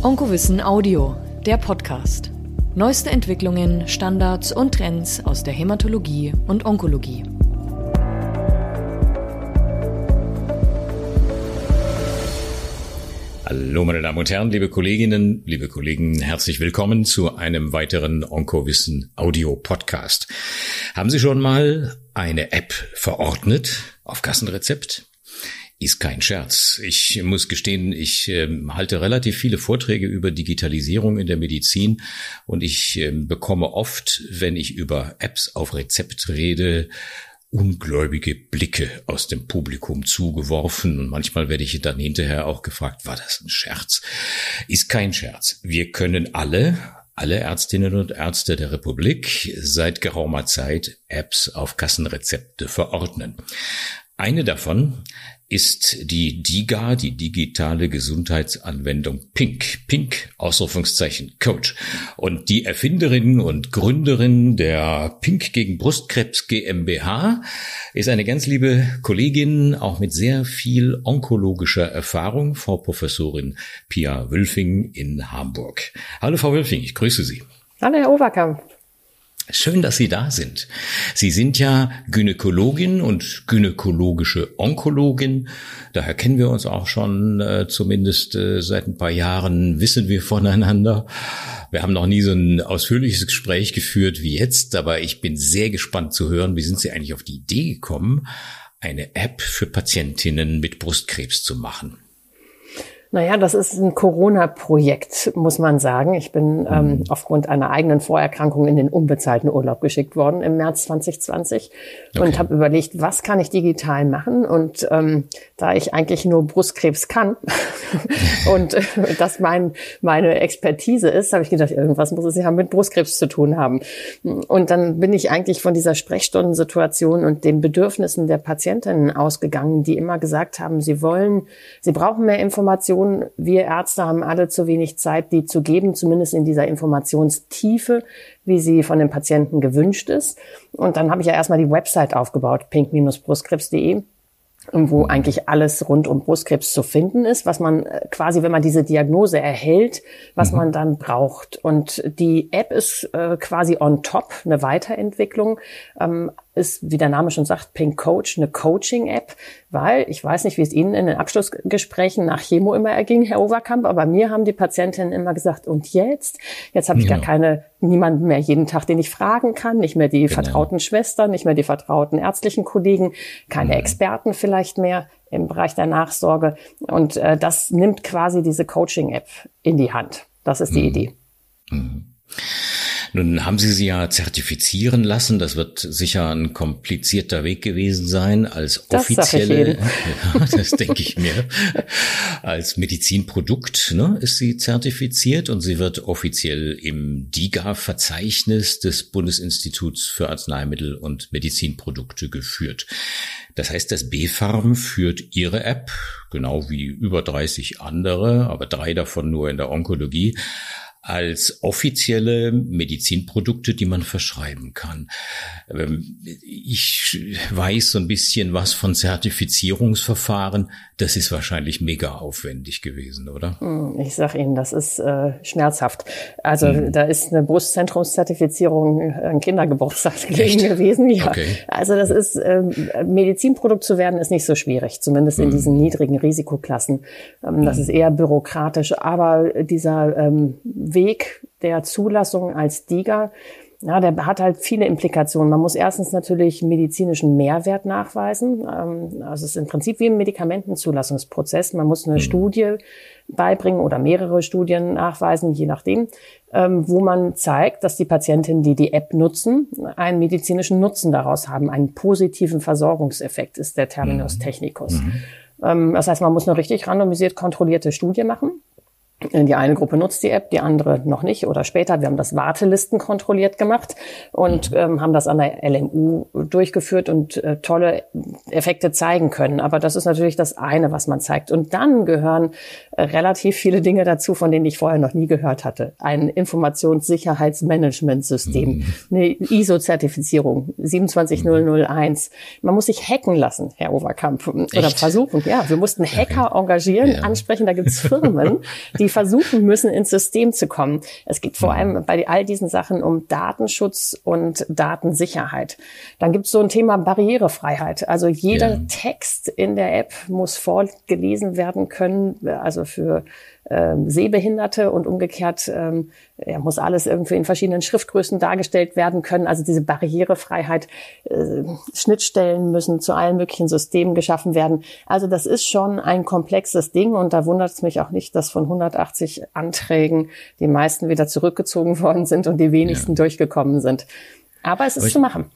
Onkowissen Audio, der Podcast. Neueste Entwicklungen, Standards und Trends aus der Hämatologie und Onkologie. Hallo meine Damen und Herren, liebe Kolleginnen, liebe Kollegen, herzlich willkommen zu einem weiteren Onkowissen Audio Podcast. Haben Sie schon mal eine App verordnet auf Kassenrezept? Ist kein Scherz. Ich muss gestehen, ich äh, halte relativ viele Vorträge über Digitalisierung in der Medizin und ich äh, bekomme oft, wenn ich über Apps auf Rezept rede, ungläubige Blicke aus dem Publikum zugeworfen und manchmal werde ich dann hinterher auch gefragt, war das ein Scherz? Ist kein Scherz. Wir können alle, alle Ärztinnen und Ärzte der Republik seit geraumer Zeit Apps auf Kassenrezepte verordnen. Eine davon ist die DIGA, die digitale Gesundheitsanwendung Pink. Pink, Ausrufungszeichen, Coach. Und die Erfinderin und Gründerin der Pink gegen Brustkrebs GmbH ist eine ganz liebe Kollegin, auch mit sehr viel onkologischer Erfahrung, Frau Professorin Pia Wülfing in Hamburg. Hallo Frau Wülfing, ich grüße Sie. Hallo Herr Overkamp. Schön, dass Sie da sind. Sie sind ja Gynäkologin und gynäkologische Onkologin. Daher kennen wir uns auch schon äh, zumindest äh, seit ein paar Jahren, wissen wir voneinander. Wir haben noch nie so ein ausführliches Gespräch geführt wie jetzt, aber ich bin sehr gespannt zu hören, wie sind Sie eigentlich auf die Idee gekommen, eine App für Patientinnen mit Brustkrebs zu machen? Naja, das ist ein Corona-Projekt, muss man sagen. Ich bin ähm, mhm. aufgrund einer eigenen Vorerkrankung in den unbezahlten Urlaub geschickt worden im März 2020 okay. und habe überlegt, was kann ich digital machen? Und ähm, da ich eigentlich nur Brustkrebs kann und äh, das mein, meine Expertise ist, habe ich gedacht, irgendwas muss es ja mit Brustkrebs zu tun haben. Und dann bin ich eigentlich von dieser Sprechstundensituation und den Bedürfnissen der Patientinnen ausgegangen, die immer gesagt haben, sie wollen, sie brauchen mehr Informationen Informationen. Wir Ärzte haben alle zu wenig Zeit, die zu geben, zumindest in dieser Informationstiefe, wie sie von den Patienten gewünscht ist. Und dann habe ich ja erstmal die Website aufgebaut, pink-brustkrebs.de wo eigentlich alles rund um Brustkrebs zu finden ist, was man äh, quasi, wenn man diese Diagnose erhält, was mhm. man dann braucht. Und die App ist äh, quasi on top, eine Weiterentwicklung. Ähm, ist, wie der Name schon sagt, Pink Coach, eine Coaching-App, weil ich weiß nicht, wie es Ihnen in den Abschlussgesprächen nach Chemo immer erging, Herr Overkamp, aber mir haben die Patientinnen immer gesagt, und jetzt? Jetzt habe ich ja. gar keine, niemanden mehr jeden Tag, den ich fragen kann, nicht mehr die genau. vertrauten Schwestern, nicht mehr die vertrauten ärztlichen Kollegen, keine mhm. Experten vielleicht mehr im Bereich der Nachsorge. Und äh, das nimmt quasi diese Coaching-App in die Hand. Das ist die mhm. Idee. Mhm. Nun haben Sie sie ja zertifizieren lassen. Das wird sicher ein komplizierter Weg gewesen sein als das offizielle. Ja, das denke ich mir. Als Medizinprodukt ne, ist sie zertifiziert und sie wird offiziell im DIGA-Verzeichnis des Bundesinstituts für Arzneimittel und Medizinprodukte geführt. Das heißt, das B-Farm führt ihre App, genau wie über 30 andere, aber drei davon nur in der Onkologie, als offizielle Medizinprodukte, die man verschreiben kann. Ähm, ich weiß so ein bisschen was von Zertifizierungsverfahren. Das ist wahrscheinlich mega aufwendig gewesen, oder? Hm, ich sage Ihnen, das ist äh, schmerzhaft. Also mhm. da ist eine Brustzentrumszertifizierung äh, ein Kindergeburtstag gewesen. Ja. Okay. Also das ist äh, Medizinprodukt zu werden ist nicht so schwierig, zumindest in mhm. diesen niedrigen Risikoklassen. Ähm, das mhm. ist eher bürokratisch, aber dieser ähm, Weg der Zulassung als DIGA, ja, der hat halt viele Implikationen. Man muss erstens natürlich medizinischen Mehrwert nachweisen. Ähm, also es ist im Prinzip wie im Medikamentenzulassungsprozess. Man muss eine mhm. Studie beibringen oder mehrere Studien nachweisen, je nachdem, ähm, wo man zeigt, dass die Patientinnen, die die App nutzen, einen medizinischen Nutzen daraus haben. Einen positiven Versorgungseffekt ist der Terminus mhm. technicus. Mhm. Ähm, das heißt, man muss eine richtig randomisiert kontrollierte Studie machen. Die eine Gruppe nutzt die App, die andere noch nicht oder später. Wir haben das Wartelisten kontrolliert gemacht und mhm. ähm, haben das an der LMU durchgeführt und äh, tolle Effekte zeigen können. Aber das ist natürlich das eine, was man zeigt. Und dann gehören äh, relativ viele Dinge dazu, von denen ich vorher noch nie gehört hatte. Ein Informationssicherheitsmanagementsystem, mhm. eine ISO-Zertifizierung 27001. Man muss sich hacken lassen, Herr Overkamp, oder versuchen. Ja, wir mussten Hacker okay. engagieren, ja. ansprechen. Da gibt's Firmen, die die versuchen müssen, ins System zu kommen. Es geht vor allem bei all diesen Sachen um Datenschutz und Datensicherheit. Dann gibt es so ein Thema Barrierefreiheit. Also jeder ja. Text in der App muss vorgelesen werden können, also für ähm, Sehbehinderte und umgekehrt ähm, ja, muss alles irgendwie in verschiedenen Schriftgrößen dargestellt werden können. Also diese Barrierefreiheit, äh, Schnittstellen müssen zu allen möglichen Systemen geschaffen werden. Also das ist schon ein komplexes Ding und da wundert es mich auch nicht, dass von 180 Anträgen die meisten wieder zurückgezogen worden sind und die wenigsten ja. durchgekommen sind. Aber es ist Aber zu machen.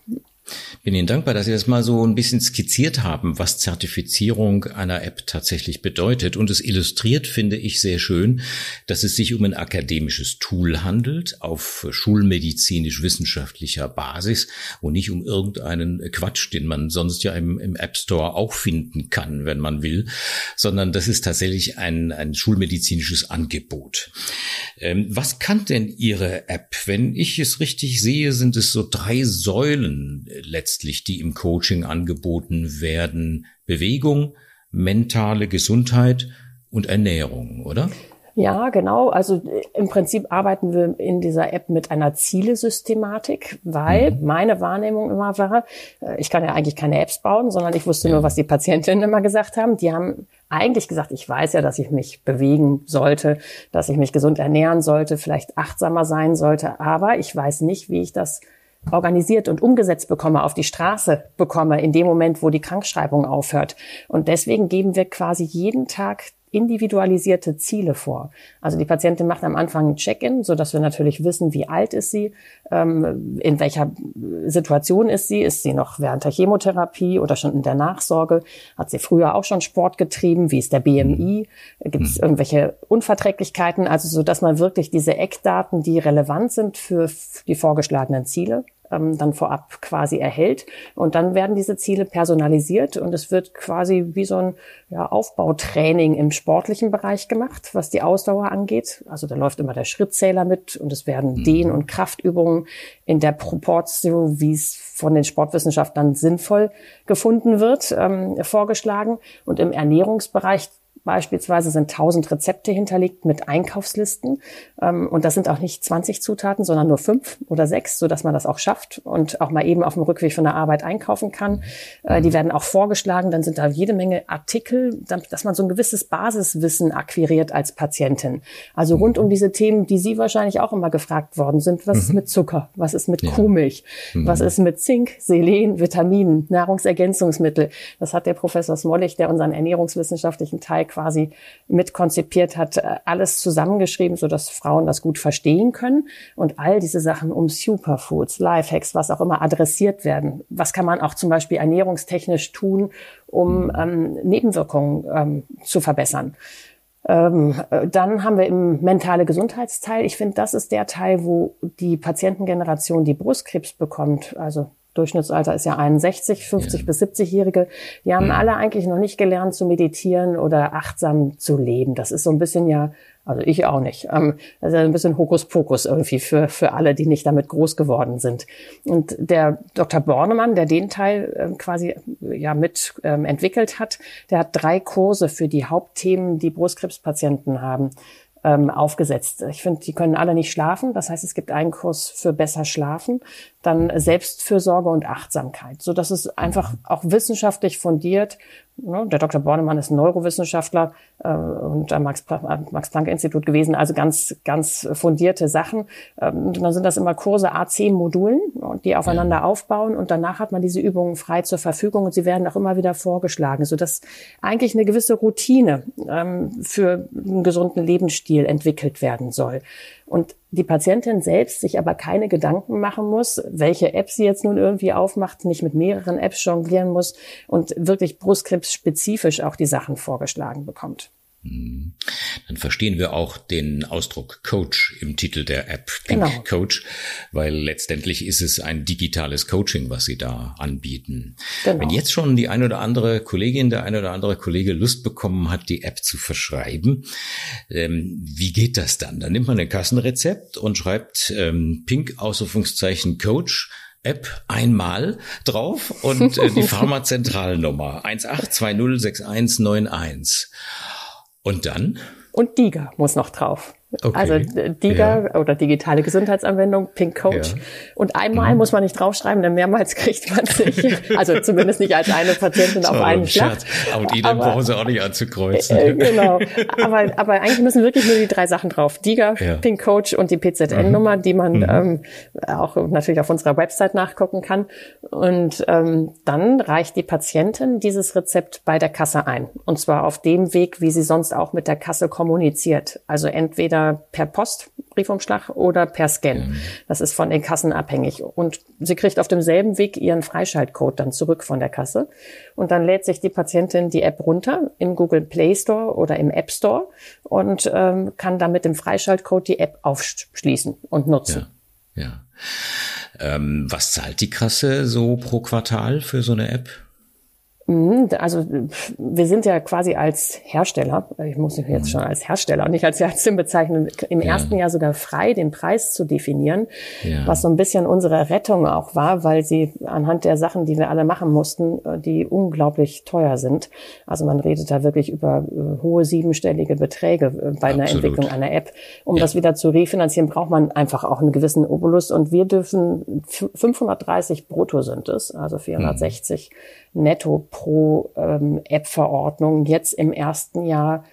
Bin Ihnen dankbar, dass Sie das mal so ein bisschen skizziert haben, was Zertifizierung einer App tatsächlich bedeutet. Und es illustriert, finde ich, sehr schön, dass es sich um ein akademisches Tool handelt, auf schulmedizinisch-wissenschaftlicher Basis und nicht um irgendeinen Quatsch, den man sonst ja im, im, App Store auch finden kann, wenn man will, sondern das ist tatsächlich ein, ein schulmedizinisches Angebot. Ähm, was kann denn Ihre App? Wenn ich es richtig sehe, sind es so drei Säulen letztlich, die im Coaching angeboten werden. Bewegung, mentale Gesundheit und Ernährung, oder? Ja, genau. Also äh, im Prinzip arbeiten wir in dieser App mit einer Zielesystematik, weil mhm. meine Wahrnehmung immer war, äh, ich kann ja eigentlich keine Apps bauen, sondern ich wusste nur, was die Patientinnen immer gesagt haben. Die haben eigentlich gesagt, ich weiß ja, dass ich mich bewegen sollte, dass ich mich gesund ernähren sollte, vielleicht achtsamer sein sollte, aber ich weiß nicht, wie ich das organisiert und umgesetzt bekomme, auf die Straße bekomme, in dem Moment, wo die Krankschreibung aufhört. Und deswegen geben wir quasi jeden Tag individualisierte Ziele vor. Also die Patientin macht am Anfang ein Check-in, so dass wir natürlich wissen, wie alt ist sie, ähm, in welcher Situation ist sie, ist sie noch während der Chemotherapie oder schon in der Nachsorge, hat sie früher auch schon Sport getrieben, wie ist der BMI, gibt es mhm. irgendwelche Unverträglichkeiten, also so dass man wirklich diese Eckdaten, die relevant sind für die vorgeschlagenen Ziele, ähm, dann vorab quasi erhält. Und dann werden diese Ziele personalisiert und es wird quasi wie so ein ja, Aufbautraining im sportlichen Bereich gemacht, was die Ausdauer angeht. Also da läuft immer der Schrittzähler mit und es werden mhm. Dehn- und Kraftübungen in der Proportion, wie es von den Sportwissenschaftlern sinnvoll gefunden wird, ähm, vorgeschlagen. Und im Ernährungsbereich Beispielsweise sind 1000 Rezepte hinterlegt mit Einkaufslisten. Ähm, und das sind auch nicht 20 Zutaten, sondern nur fünf oder sechs, so dass man das auch schafft und auch mal eben auf dem Rückweg von der Arbeit einkaufen kann. Äh, die werden auch vorgeschlagen. Dann sind da jede Menge Artikel, dass man so ein gewisses Basiswissen akquiriert als Patientin. Also rund um diese Themen, die Sie wahrscheinlich auch immer gefragt worden sind. Was mhm. ist mit Zucker? Was ist mit ja. Kuhmilch? Mhm. Was ist mit Zink, Selen, Vitaminen, Nahrungsergänzungsmittel? Das hat der Professor Smollig, der unseren ernährungswissenschaftlichen Teil quasi mitkonzipiert hat, äh, alles zusammengeschrieben, so dass Frauen das gut verstehen können und all diese Sachen um Superfoods, Lifehacks, was auch immer adressiert werden. Was kann man auch zum Beispiel ernährungstechnisch tun, um ähm, Nebenwirkungen ähm, zu verbessern? Ähm, äh, dann haben wir im mentale Gesundheitsteil. Ich finde, das ist der Teil, wo die Patientengeneration, die Brustkrebs bekommt, also Durchschnittsalter ist ja 61, 50 ja. bis 70-Jährige. Die haben ja. alle eigentlich noch nicht gelernt zu meditieren oder achtsam zu leben. Das ist so ein bisschen ja, also ich auch nicht. Ähm, das ist ein bisschen Hokuspokus irgendwie für, für alle, die nicht damit groß geworden sind. Und der Dr. Bornemann, der den Teil ähm, quasi ja mit ähm, entwickelt hat, der hat drei Kurse für die Hauptthemen, die Brustkrebspatienten haben ähm, aufgesetzt. Ich finde, die können alle nicht schlafen. Das heißt, es gibt einen Kurs für besser schlafen, dann Selbstfürsorge und Achtsamkeit, so dass es einfach auch wissenschaftlich fundiert der Dr. Bornemann ist ein Neurowissenschaftler äh, und am Max-Planck-Institut gewesen, also ganz, ganz fundierte Sachen. Ähm, und dann sind das immer Kurse A10-Modulen, die aufeinander ja. aufbauen und danach hat man diese Übungen frei zur Verfügung und sie werden auch immer wieder vorgeschlagen, sodass eigentlich eine gewisse Routine ähm, für einen gesunden Lebensstil entwickelt werden soll. Und die Patientin selbst sich aber keine Gedanken machen muss, welche App sie jetzt nun irgendwie aufmacht, nicht mit mehreren Apps jonglieren muss und wirklich brustkrebs-spezifisch auch die Sachen vorgeschlagen bekommt. Hm. Dann verstehen wir auch den Ausdruck Coach im Titel der App Pink genau. Coach, weil letztendlich ist es ein digitales Coaching, was Sie da anbieten. Genau. Wenn jetzt schon die eine oder andere Kollegin, der eine oder andere Kollege Lust bekommen hat, die App zu verschreiben, ähm, wie geht das dann? Dann nimmt man ein Kassenrezept und schreibt ähm, Pink Ausrufungszeichen Coach App einmal drauf und äh, die Pharmazentralnummer 18206191. Und dann? Und DIGA muss noch drauf. Okay. Also DIGA ja. oder digitale Gesundheitsanwendung, Pink Coach. Ja. Und einmal mhm. muss man nicht draufschreiben, denn mehrmals kriegt man es nicht. Also zumindest nicht als eine Patientin auf einen Schlag. Und Ihnen brauchen Sie auch nicht anzukreuzen. Äh, genau. Aber, aber eigentlich müssen wirklich nur die drei Sachen drauf. DIGA, ja. Pink Coach und die PZN-Nummer, mhm. die man mhm. ähm, auch natürlich auf unserer Website nachgucken kann. Und ähm, dann reicht die Patientin dieses Rezept bei der Kasse ein. Und zwar auf dem Weg, wie sie sonst auch mit der Kasse kommuniziert. Also entweder per Post, Briefumschlag oder per Scan. Mhm. Das ist von den Kassen abhängig. Und sie kriegt auf demselben Weg ihren Freischaltcode dann zurück von der Kasse. Und dann lädt sich die Patientin die App runter im Google Play Store oder im App Store und ähm, kann dann mit dem Freischaltcode die App aufschließen und nutzen. Ja. ja. Ähm, was zahlt die Kasse so pro Quartal für so eine App? Mhm, also wir sind ja quasi als Hersteller, ich muss mich jetzt mhm. schon als Hersteller, nicht als Ärztin bezeichnen, im ja. ersten Jahr sogar frei, den Preis zu definieren, ja. was so ein bisschen unsere Rettung auch war, weil sie anhand der Sachen, die wir alle machen mussten, äh, die unglaublich teuer sind. Also man redet da wirklich über äh, hohe siebenstellige Beträge äh, bei einer Entwicklung einer App. Um ja. das wieder zu refinanzieren, braucht man einfach auch einen gewissen Obolus und wir dürfen 530 brutto sind es, also 460 mhm netto pro ähm, App-Verordnung jetzt im ersten Jahr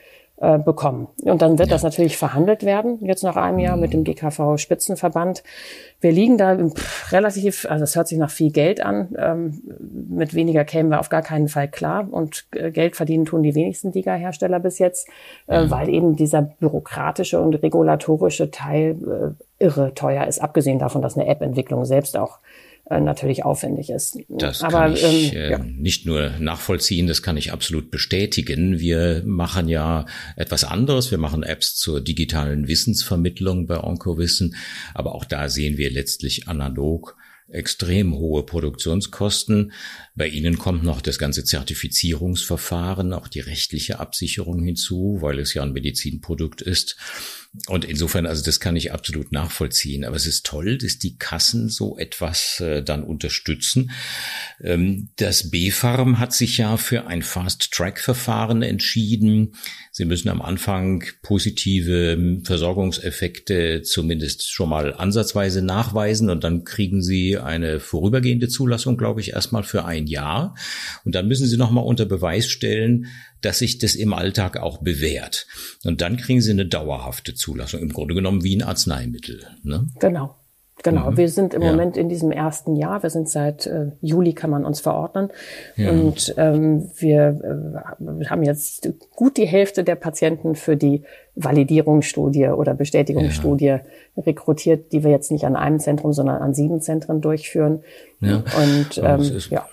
äh, bekommen. Und dann wird ja. das natürlich verhandelt werden, jetzt nach einem Jahr mit dem GKV-Spitzenverband. Wir liegen da relativ, also es hört sich nach viel Geld an. Ähm, mit weniger kämen wir auf gar keinen Fall klar. Und äh, Geld verdienen tun die wenigsten Liga-Hersteller bis jetzt, äh, mhm. weil eben dieser bürokratische und regulatorische Teil äh, irre teuer ist, abgesehen davon, dass eine App-Entwicklung selbst auch natürlich aufwendig ist. Das Aber, kann ich ähm, äh, ja. nicht nur nachvollziehen, das kann ich absolut bestätigen. Wir machen ja etwas anderes. Wir machen Apps zur digitalen Wissensvermittlung bei Onkowissen. Aber auch da sehen wir letztlich analog extrem hohe Produktionskosten. Bei Ihnen kommt noch das ganze Zertifizierungsverfahren, auch die rechtliche Absicherung hinzu, weil es ja ein Medizinprodukt ist. Und insofern, also das kann ich absolut nachvollziehen. Aber es ist toll, dass die Kassen so etwas äh, dann unterstützen. Ähm, das B-Farm hat sich ja für ein Fast-Track-Verfahren entschieden. Sie müssen am Anfang positive ähm, Versorgungseffekte zumindest schon mal ansatzweise nachweisen und dann kriegen Sie eine vorübergehende Zulassung, glaube ich, erstmal für ein Jahr. Und dann müssen Sie nochmal unter Beweis stellen, dass sich das im Alltag auch bewährt. Und dann kriegen sie eine dauerhafte Zulassung, im Grunde genommen wie ein Arzneimittel. Ne? Genau. Genau, mhm. wir sind im ja. Moment in diesem ersten Jahr. Wir sind seit äh, Juli kann man uns verordnen ja. und ähm, wir äh, haben jetzt gut die Hälfte der Patienten für die Validierungsstudie oder Bestätigungsstudie ja. rekrutiert, die wir jetzt nicht an einem Zentrum, sondern an sieben Zentren durchführen. Ja. Und ähm, ja,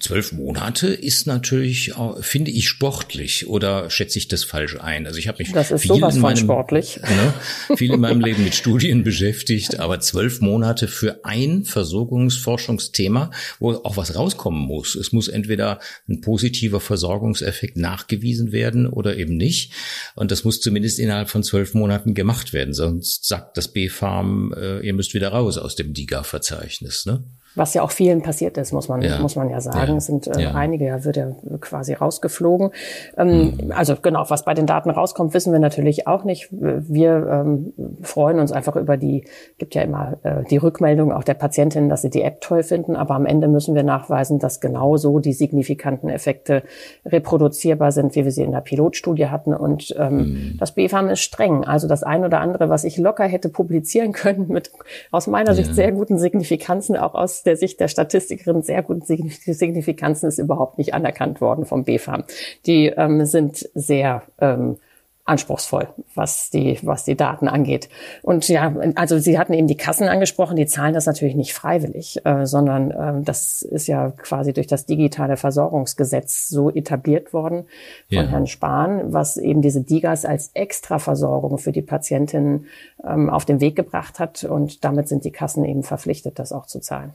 zwölf Monate ist natürlich, finde ich, sportlich oder schätze ich das falsch ein? Also ich habe mich das ist viel sowas in meinem, sportlich. Ne, viel in meinem Leben mit Studien beschäftigt, aber zwölf Monate für ein Versorgungsforschungsthema, wo auch was rauskommen muss. Es muss entweder ein positiver Versorgungseffekt nachgewiesen werden oder eben nicht. Und das muss zumindest innerhalb von zwölf Monaten gemacht werden. Sonst sagt das B-Farm, äh, ihr müsst wieder raus aus dem DIGA-Verzeichnis. Ne? Was ja auch vielen passiert ist, muss man, ja. muss man ja sagen. Ja. Es sind äh, ja. einige, ja, wird ja quasi rausgeflogen. Ähm, mhm. Also genau, was bei den Daten rauskommt, wissen wir natürlich auch nicht. Wir ähm, freuen uns einfach über die, gibt ja immer äh, die Rückmeldung auch der Patientinnen, dass sie die App toll finden, aber am Ende müssen wir nachweisen, dass genauso die signifikanten Effekte reproduzierbar sind, wie wir sie in der Pilotstudie hatten. Und ähm, mhm. das BfArM ist streng. Also das ein oder andere, was ich locker hätte publizieren können, mit aus meiner Sicht sehr guten Signifikanzen, auch aus der Sicht der Statistikerin sehr guten Signifikanzen ist überhaupt nicht anerkannt worden vom BfArM. Die ähm, sind sehr ähm, anspruchsvoll, was die, was die Daten angeht. Und ja, also Sie hatten eben die Kassen angesprochen, die zahlen das natürlich nicht freiwillig, äh, sondern äh, das ist ja quasi durch das digitale Versorgungsgesetz so etabliert worden von ja. Herrn Spahn, was eben diese DIGAs als Extraversorgung für die Patientinnen ähm, auf den Weg gebracht hat. Und damit sind die Kassen eben verpflichtet, das auch zu zahlen.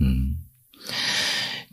Hm.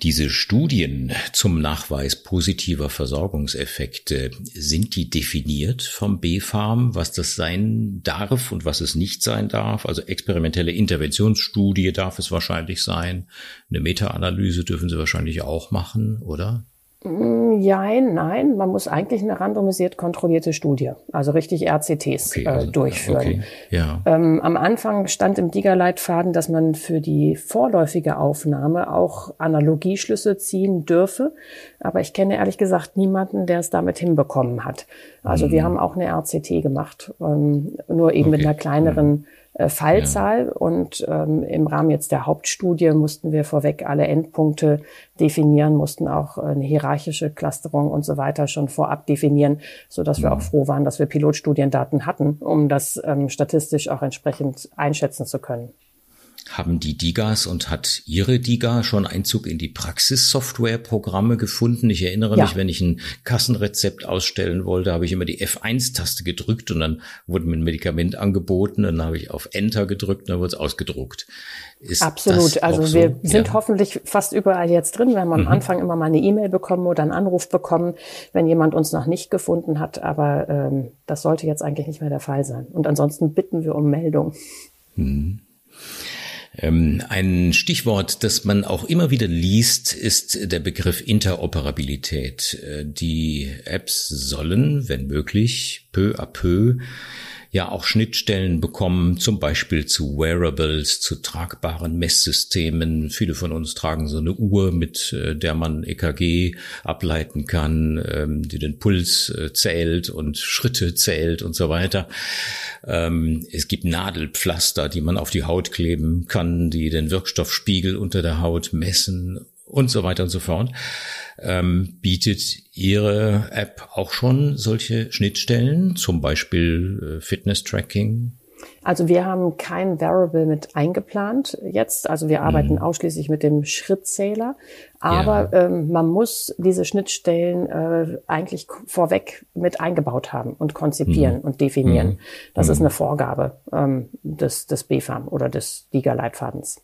Diese Studien zum Nachweis positiver Versorgungseffekte, sind die definiert vom B-Farm, was das sein darf und was es nicht sein darf? Also experimentelle Interventionsstudie darf es wahrscheinlich sein. Eine Meta-Analyse dürfen Sie wahrscheinlich auch machen, oder? Mm, ja, nein, man muss eigentlich eine randomisiert kontrollierte Studie, also richtig RCTs okay, also, äh, durchführen. Okay, ja. Ähm, am Anfang stand im DIGA-Leitfaden, dass man für die vorläufige Aufnahme auch Analogieschlüsse ziehen dürfe, aber ich kenne ehrlich gesagt niemanden, der es damit hinbekommen hat. Also mhm. wir haben auch eine RCT gemacht, ähm, nur eben okay. mit einer kleineren. Äh, Fallzahl. Ja. Und ähm, im Rahmen jetzt der Hauptstudie mussten wir vorweg alle Endpunkte definieren, mussten auch eine hierarchische Clusterung und so weiter schon vorab definieren, so dass wir auch froh waren, dass wir Pilotstudiendaten hatten, um das ähm, statistisch auch entsprechend einschätzen zu können. Haben die DIGAs und hat Ihre DIGA schon Einzug in die Praxissoftwareprogramme gefunden? Ich erinnere ja. mich, wenn ich ein Kassenrezept ausstellen wollte, habe ich immer die F1-Taste gedrückt und dann wurde mir ein Medikament angeboten, dann habe ich auf Enter gedrückt und dann wurde es ausgedruckt. Ist Absolut. Also so? wir sind ja. hoffentlich fast überall jetzt drin. Wir haben am mhm. Anfang immer mal eine E-Mail bekommen oder einen Anruf bekommen, wenn jemand uns noch nicht gefunden hat. Aber ähm, das sollte jetzt eigentlich nicht mehr der Fall sein. Und ansonsten bitten wir um Meldung. Mhm. Ähm, ein Stichwort, das man auch immer wieder liest, ist der Begriff Interoperabilität. Äh, die Apps sollen, wenn möglich, peu à peu ja auch Schnittstellen bekommen, zum Beispiel zu Wearables, zu tragbaren Messsystemen. Viele von uns tragen so eine Uhr, mit äh, der man EKG ableiten kann, ähm, die den Puls äh, zählt und Schritte zählt und so weiter. Ähm, es gibt Nadelpflaster, die man auf die Haut kleben kann, die den Wirkstoffspiegel unter der Haut messen und so weiter und so fort. Ähm, bietet Ihre App auch schon solche Schnittstellen, zum Beispiel äh, Fitness-Tracking? Also wir haben kein Variable mit eingeplant jetzt. Also wir arbeiten mhm. ausschließlich mit dem Schrittzähler. Aber ja. ähm, man muss diese Schnittstellen äh, eigentlich vorweg mit eingebaut haben und konzipieren mhm. und definieren. Mhm. Das ist mhm. eine Vorgabe ähm, des, des BFAM oder des DIGA-Leitfadens.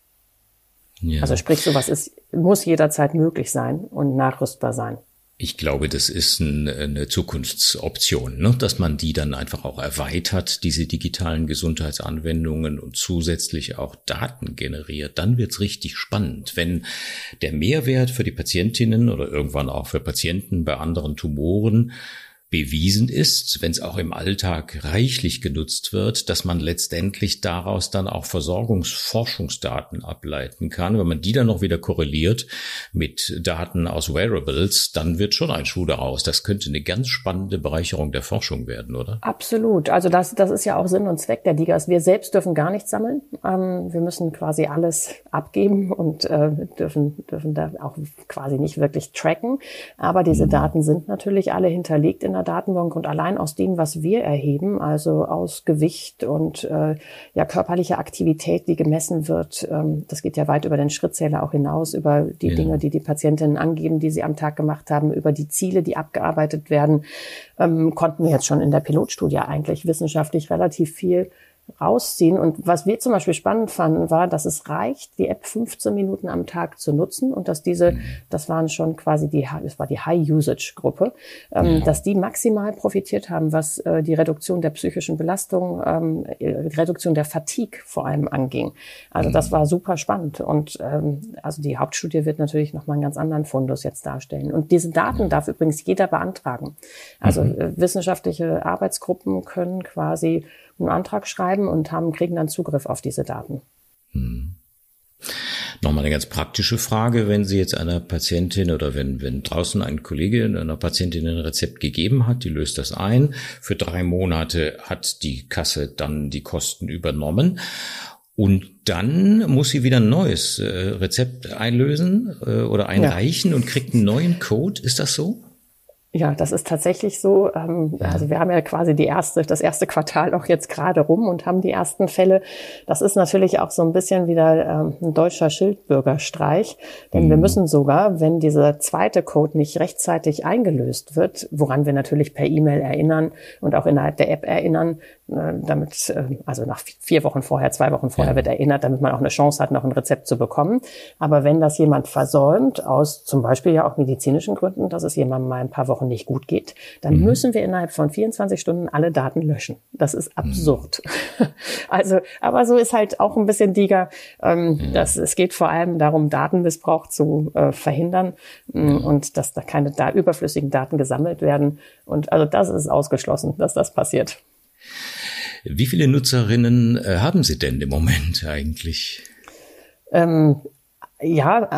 Ja. Also sprich, sowas ist, muss jederzeit möglich sein und nachrüstbar sein. Ich glaube, das ist ein, eine Zukunftsoption, ne? dass man die dann einfach auch erweitert, diese digitalen Gesundheitsanwendungen und zusätzlich auch Daten generiert. Dann wird's richtig spannend, wenn der Mehrwert für die Patientinnen oder irgendwann auch für Patienten bei anderen Tumoren bewiesen ist, wenn es auch im Alltag reichlich genutzt wird, dass man letztendlich daraus dann auch Versorgungsforschungsdaten ableiten kann. Wenn man die dann noch wieder korreliert mit Daten aus Wearables, dann wird schon ein Schuh daraus. Das könnte eine ganz spannende Bereicherung der Forschung werden, oder? Absolut. Also das, das ist ja auch Sinn und Zweck der Digas. Wir selbst dürfen gar nichts sammeln. Ähm, wir müssen quasi alles abgeben und äh, dürfen, dürfen da auch quasi nicht wirklich tracken. Aber diese mhm. Daten sind natürlich alle hinterlegt in der Datenbank und allein aus dem, was wir erheben, also aus Gewicht und äh, ja körperlicher Aktivität, die gemessen wird, ähm, das geht ja weit über den Schrittzähler auch hinaus, über die ja. Dinge, die die Patientinnen angeben, die sie am Tag gemacht haben, über die Ziele, die abgearbeitet werden, ähm, konnten wir jetzt schon in der Pilotstudie eigentlich wissenschaftlich relativ viel rausziehen. Und was wir zum Beispiel spannend fanden, war, dass es reicht, die App 15 Minuten am Tag zu nutzen und dass diese, mhm. das waren schon quasi die, das war die High-Usage-Gruppe, ähm, ja. dass die maximal profitiert haben, was äh, die Reduktion der psychischen Belastung, ähm, Reduktion der Fatigue vor allem anging. Also mhm. das war super spannend. Und ähm, also die Hauptstudie wird natürlich nochmal einen ganz anderen Fundus jetzt darstellen. Und diese Daten darf übrigens jeder beantragen. Also mhm. äh, wissenschaftliche Arbeitsgruppen können quasi einen Antrag schreiben und haben, kriegen dann Zugriff auf diese Daten. Hm. Nochmal eine ganz praktische Frage, wenn Sie jetzt einer Patientin oder wenn, wenn draußen ein Kollege einer Patientin ein Rezept gegeben hat, die löst das ein. Für drei Monate hat die Kasse dann die Kosten übernommen. Und dann muss sie wieder ein neues äh, Rezept einlösen äh, oder einreichen ja. und kriegt einen neuen Code. Ist das so? Ja, das ist tatsächlich so. Ähm, also wir haben ja quasi die erste, das erste Quartal auch jetzt gerade rum und haben die ersten Fälle. Das ist natürlich auch so ein bisschen wieder ähm, ein deutscher Schildbürgerstreich, denn mhm. wir müssen sogar, wenn dieser zweite Code nicht rechtzeitig eingelöst wird, woran wir natürlich per E-Mail erinnern und auch innerhalb der App erinnern, damit, äh, also nach vier Wochen vorher, zwei Wochen vorher wird erinnert, damit man auch eine Chance hat, noch ein Rezept zu bekommen. Aber wenn das jemand versäumt, aus zum Beispiel ja auch medizinischen Gründen, dass es jemandem mal ein paar Wochen nicht gut geht, dann mhm. müssen wir innerhalb von 24 Stunden alle Daten löschen. Das ist absurd. Mhm. Also, aber so ist halt auch ein bisschen Diger. Ähm, mhm. dass, es geht vor allem darum, Datenmissbrauch zu äh, verhindern mhm. und dass da keine da überflüssigen Daten gesammelt werden. Und also das ist ausgeschlossen, dass das passiert. Wie viele Nutzerinnen äh, haben Sie denn im Moment eigentlich? Ähm, ja,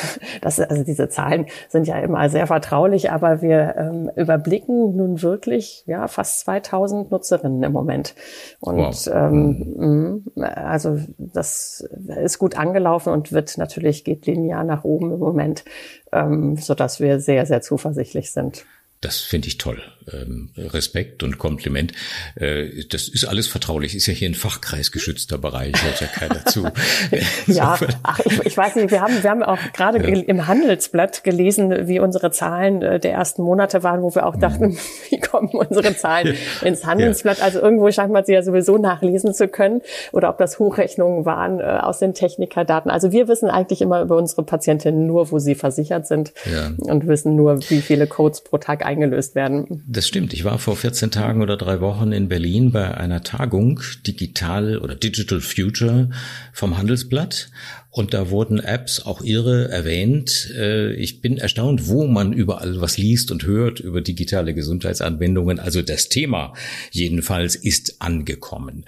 das, also diese Zahlen sind ja immer sehr vertraulich, aber wir ähm, überblicken nun wirklich ja fast 2000 Nutzerinnen im Moment. Und wow. ähm, mhm. also das ist gut angelaufen und wird natürlich geht linear nach oben im Moment, ähm, so dass wir sehr sehr zuversichtlich sind. Das finde ich toll. Ähm, Respekt und Kompliment. Äh, das ist alles vertraulich. Ist ja hier ein fachkreisgeschützter Bereich, hört ja keiner zu. ja, ach, ich, ich, weiß nicht, wir haben, wir haben auch gerade ja. im Handelsblatt gelesen, wie unsere Zahlen äh, der ersten Monate waren, wo wir auch dachten, mhm. wie kommen unsere Zahlen ins Handelsblatt? Ja. Also irgendwo scheint man sie ja sowieso nachlesen zu können oder ob das Hochrechnungen waren äh, aus den Technikerdaten. Also wir wissen eigentlich immer über unsere Patientinnen nur, wo sie versichert sind ja. und wissen nur, wie viele Codes pro Tag eingelöst werden. Das stimmt. Ich war vor 14 Tagen oder drei Wochen in Berlin bei einer Tagung Digital oder Digital Future vom Handelsblatt und da wurden Apps, auch ihre, erwähnt. Äh, ich bin erstaunt, wo man überall was liest und hört über digitale Gesundheitsanwendungen. Also das Thema jedenfalls ist angekommen.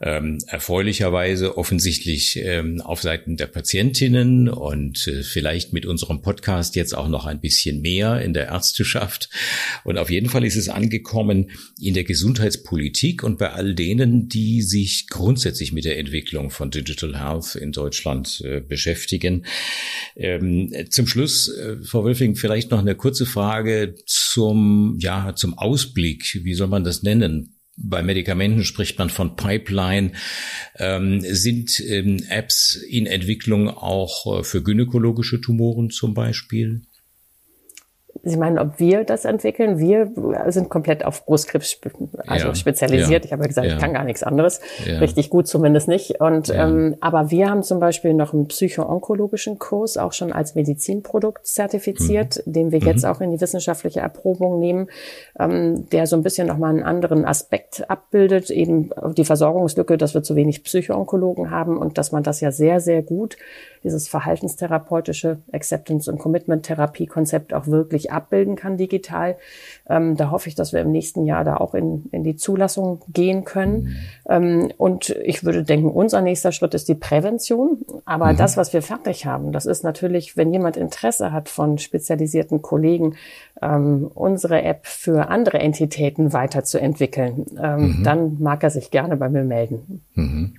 Ähm, erfreulicherweise offensichtlich ähm, auf Seiten der Patientinnen und äh, vielleicht mit unserem Podcast jetzt auch noch ein bisschen mehr in der Ärzteschaft. Und auf jeden Fall ist es angekommen in der Gesundheitspolitik und bei all denen, die sich grundsätzlich mit der Entwicklung von Digital Health in Deutschland äh, beschäftigen. Ähm, zum Schluss, äh, Frau Wölfing, vielleicht noch eine kurze Frage zum, ja, zum Ausblick. Wie soll man das nennen? Bei Medikamenten spricht man von Pipeline. Ähm, sind ähm, Apps in Entwicklung auch äh, für gynäkologische Tumoren zum Beispiel? Sie meinen, ob wir das entwickeln? Wir sind komplett auf Brustkrebs also ja, spezialisiert. Ja, ich habe ja gesagt, ich kann gar nichts anderes. Richtig gut zumindest nicht. Und ähm, aber wir haben zum Beispiel noch einen psycho-onkologischen Kurs auch schon als Medizinprodukt zertifiziert, mhm. den wir mhm. jetzt auch in die wissenschaftliche Erprobung nehmen, ähm, der so ein bisschen nochmal einen anderen Aspekt abbildet, eben die Versorgungslücke, dass wir zu wenig Psycho-Onkologen haben und dass man das ja sehr, sehr gut, dieses verhaltenstherapeutische Acceptance- und Commitment-Therapie-Konzept auch wirklich abbilden kann digital. Ähm, da hoffe ich, dass wir im nächsten Jahr da auch in, in die Zulassung gehen können. Mhm. Ähm, und ich würde denken, unser nächster Schritt ist die Prävention. Aber mhm. das, was wir fertig haben, das ist natürlich, wenn jemand Interesse hat von spezialisierten Kollegen, ähm, unsere App für andere Entitäten weiterzuentwickeln, ähm, mhm. dann mag er sich gerne bei mir melden. Mhm.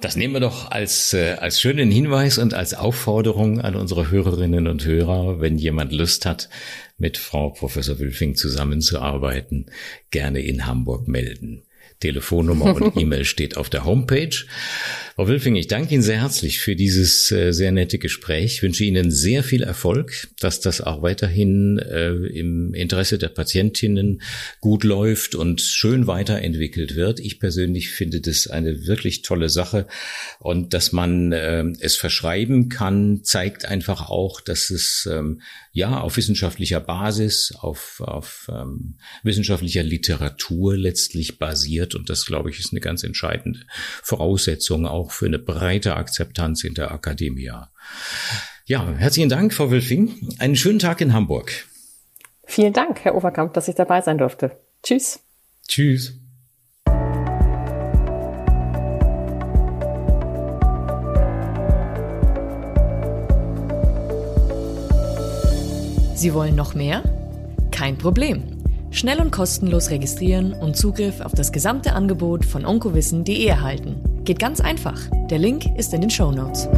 Das nehmen wir doch als, äh, als schönen Hinweis und als Aufforderung an unsere Hörerinnen und Hörer, wenn jemand Lust hat, mit Frau Professor Wülfing zusammenzuarbeiten, gerne in Hamburg melden. Telefonnummer und E-Mail steht auf der Homepage. Frau Wülfing, ich danke Ihnen sehr herzlich für dieses äh, sehr nette Gespräch. Ich wünsche Ihnen sehr viel Erfolg, dass das auch weiterhin äh, im Interesse der Patientinnen gut läuft und schön weiterentwickelt wird. Ich persönlich finde das eine wirklich tolle Sache und dass man äh, es verschreiben kann, zeigt einfach auch, dass es ähm, ja auf wissenschaftlicher Basis, auf, auf ähm, wissenschaftlicher Literatur letztlich basiert und das glaube ich ist eine ganz entscheidende Voraussetzung auch auch für eine breite Akzeptanz in der Akademie. Ja, herzlichen Dank, Frau Wülfing. Einen schönen Tag in Hamburg. Vielen Dank, Herr Overkamp, dass ich dabei sein durfte. Tschüss. Tschüss. Sie wollen noch mehr? Kein Problem. Schnell und kostenlos registrieren und Zugriff auf das gesamte Angebot von onkowissen.de erhalten. Geht ganz einfach. Der Link ist in den Show Notes.